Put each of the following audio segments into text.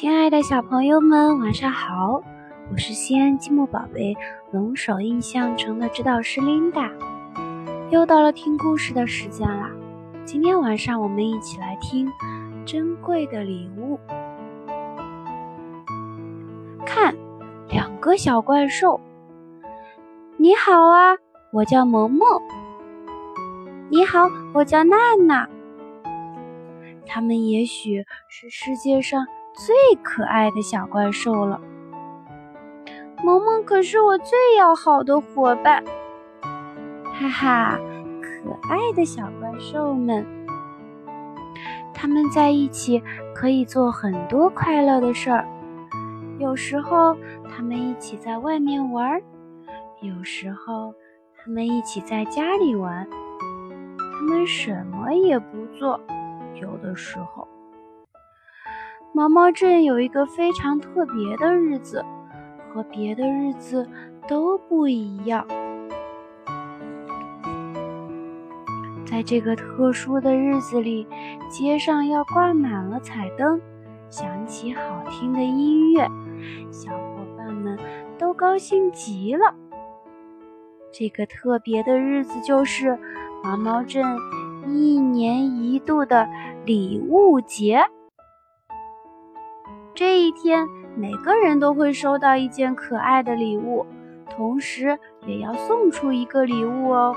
亲爱的小朋友们，晚上好！我是西安积木宝贝龙首印象城的指导师琳达，又到了听故事的时间啦。今天晚上我们一起来听《珍贵的礼物》。看，两个小怪兽。你好啊，我叫萌萌。你好，我叫娜娜。他们也许是世界上最可爱的小怪兽了。萌萌可是我最要好的伙伴。哈哈，可爱的小怪兽们，他们在一起可以做很多快乐的事儿。有时候他们一起在外面玩，有时候他们一起在家里玩。他们什么也不做。有的时候，毛毛镇有一个非常特别的日子，和别的日子都不一样。在这个特殊的日子里，街上要挂满了彩灯，响起好听的音乐，小伙伴们都高兴极了。这个特别的日子就是毛毛镇。一年一度的礼物节，这一天每个人都会收到一件可爱的礼物，同时也要送出一个礼物哦。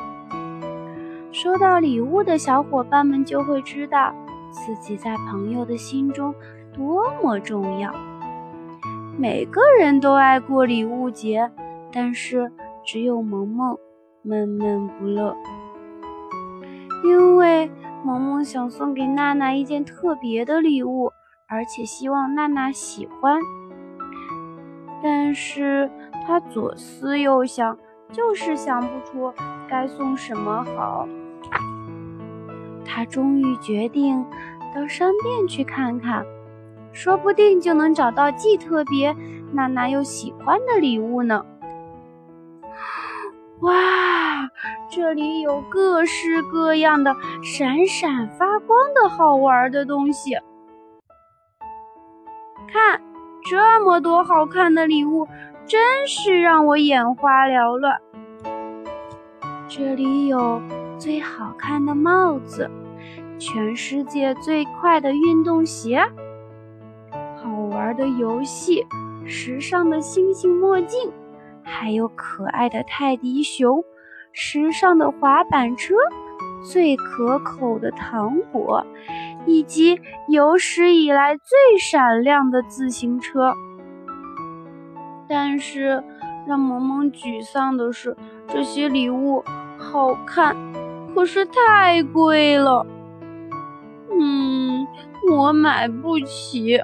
收到礼物的小伙伴们就会知道自己在朋友的心中多么重要。每个人都爱过礼物节，但是只有萌萌闷闷不乐。因为萌萌想送给娜娜一件特别的礼物，而且希望娜娜喜欢，但是他左思右想，就是想不出该送什么好。他终于决定到商店去看看，说不定就能找到既特别、娜娜又喜欢的礼物呢。哇，这里有各式各样的闪闪发光的好玩的东西。看，这么多好看的礼物，真是让我眼花缭乱。这里有最好看的帽子，全世界最快的运动鞋，好玩的游戏，时尚的星星墨镜。还有可爱的泰迪熊，时尚的滑板车，最可口的糖果，以及有史以来最闪亮的自行车。但是，让萌萌沮丧的是，这些礼物好看，可是太贵了。嗯，我买不起，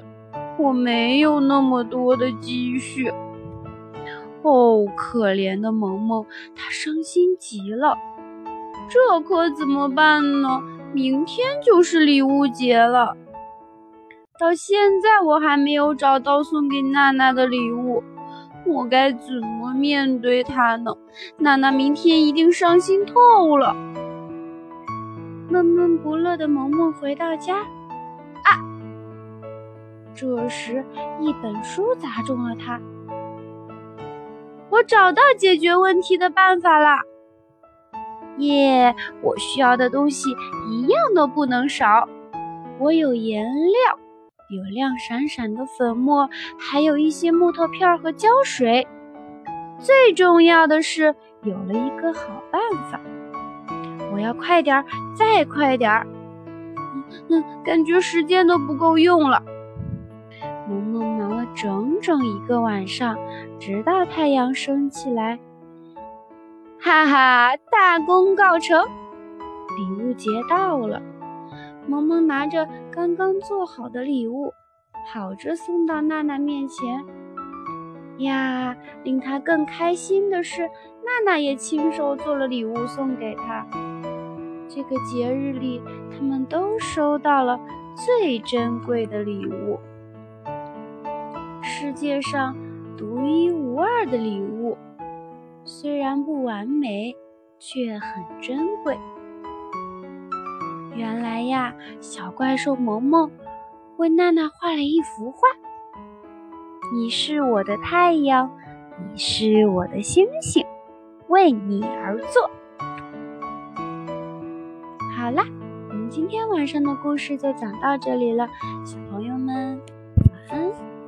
我没有那么多的积蓄。哦，可怜的萌萌，他伤心极了。这可怎么办呢？明天就是礼物节了，到现在我还没有找到送给娜娜的礼物，我该怎么面对她呢？娜娜明天一定伤心透了。闷闷不乐的萌萌回到家，啊！这时一本书砸中了他。我找到解决问题的办法了，耶！我需要的东西一样都不能少。我有颜料，有亮闪闪的粉末，还有一些木头片和胶水。最重要的是，有了一个好办法。我要快点儿，再快点儿。嗯，感觉时间都不够用了。萌萌忙了整整一个晚上，直到太阳升起来。哈哈，大功告成，礼物节到了。萌萌拿着刚刚做好的礼物，跑着送到娜娜面前。呀，令她更开心的是，娜娜也亲手做了礼物送给她。这个节日里，他们都收到了最珍贵的礼物。世界上独一无二的礼物，虽然不完美，却很珍贵。原来呀，小怪兽萌萌为娜娜画了一幅画，你是我的太阳，你是我的星星，为你而做。好啦，我们今天晚上的故事就讲到这里了，小朋友们。